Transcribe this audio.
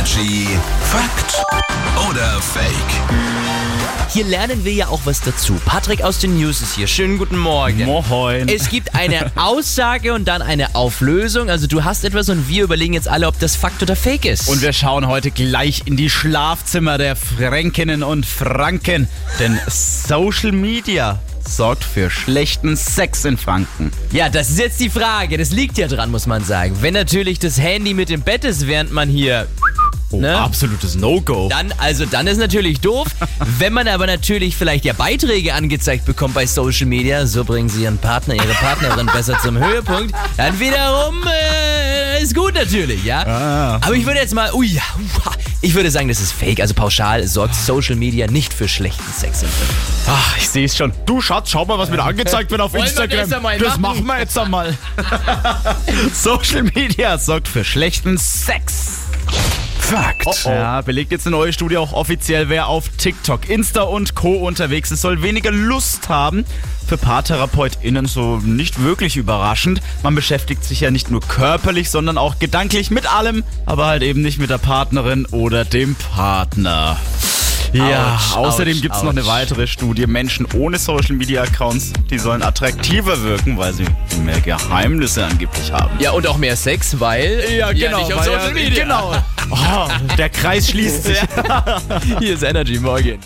Energy Fakt oder Fake? Hier lernen wir ja auch was dazu. Patrick aus den News ist hier. Schönen guten Morgen. Moin. Es gibt eine Aussage und dann eine Auflösung. Also du hast etwas und wir überlegen jetzt alle, ob das Fakt oder Fake ist. Und wir schauen heute gleich in die Schlafzimmer der Fränkinnen und Franken. Denn Social Media sorgt für schlechten Sex in Franken. ja, das ist jetzt die Frage. Das liegt ja dran, muss man sagen. Wenn natürlich das Handy mit im Bett ist, während man hier Oh, Ne? absolutes No-Go. Dann, also dann ist natürlich doof. Wenn man aber natürlich vielleicht ja Beiträge angezeigt bekommt bei Social Media, so bringen sie ihren Partner, ihre Partnerin besser zum Höhepunkt, dann wiederum äh, ist gut natürlich, ja. Ah. Aber ich würde jetzt mal, ui, ich würde sagen, das ist fake. Also pauschal sorgt Social Media nicht für schlechten Sex. Ach, ich sehe es schon. Du Schatz, schau mal, was mir da angezeigt wird auf Wollen wir Instagram. das das machen wir jetzt einmal. Social Media sorgt für schlechten Sex. Fakt. Ja, belegt jetzt eine neue Studie auch offiziell, wer auf TikTok, Insta und Co. unterwegs ist, soll weniger Lust haben. Für PaartherapeutInnen so nicht wirklich überraschend. Man beschäftigt sich ja nicht nur körperlich, sondern auch gedanklich mit allem, aber halt eben nicht mit der Partnerin oder dem Partner. Ja, Autsch, außerdem gibt es noch eine weitere Studie. Menschen ohne Social Media Accounts, die sollen attraktiver wirken, weil sie mehr Geheimnisse angeblich haben. Ja, und auch mehr Sex, weil nicht auf Social Media. Genau. Oh, der Kreis schließt sich. Hier ist Energy Morgen.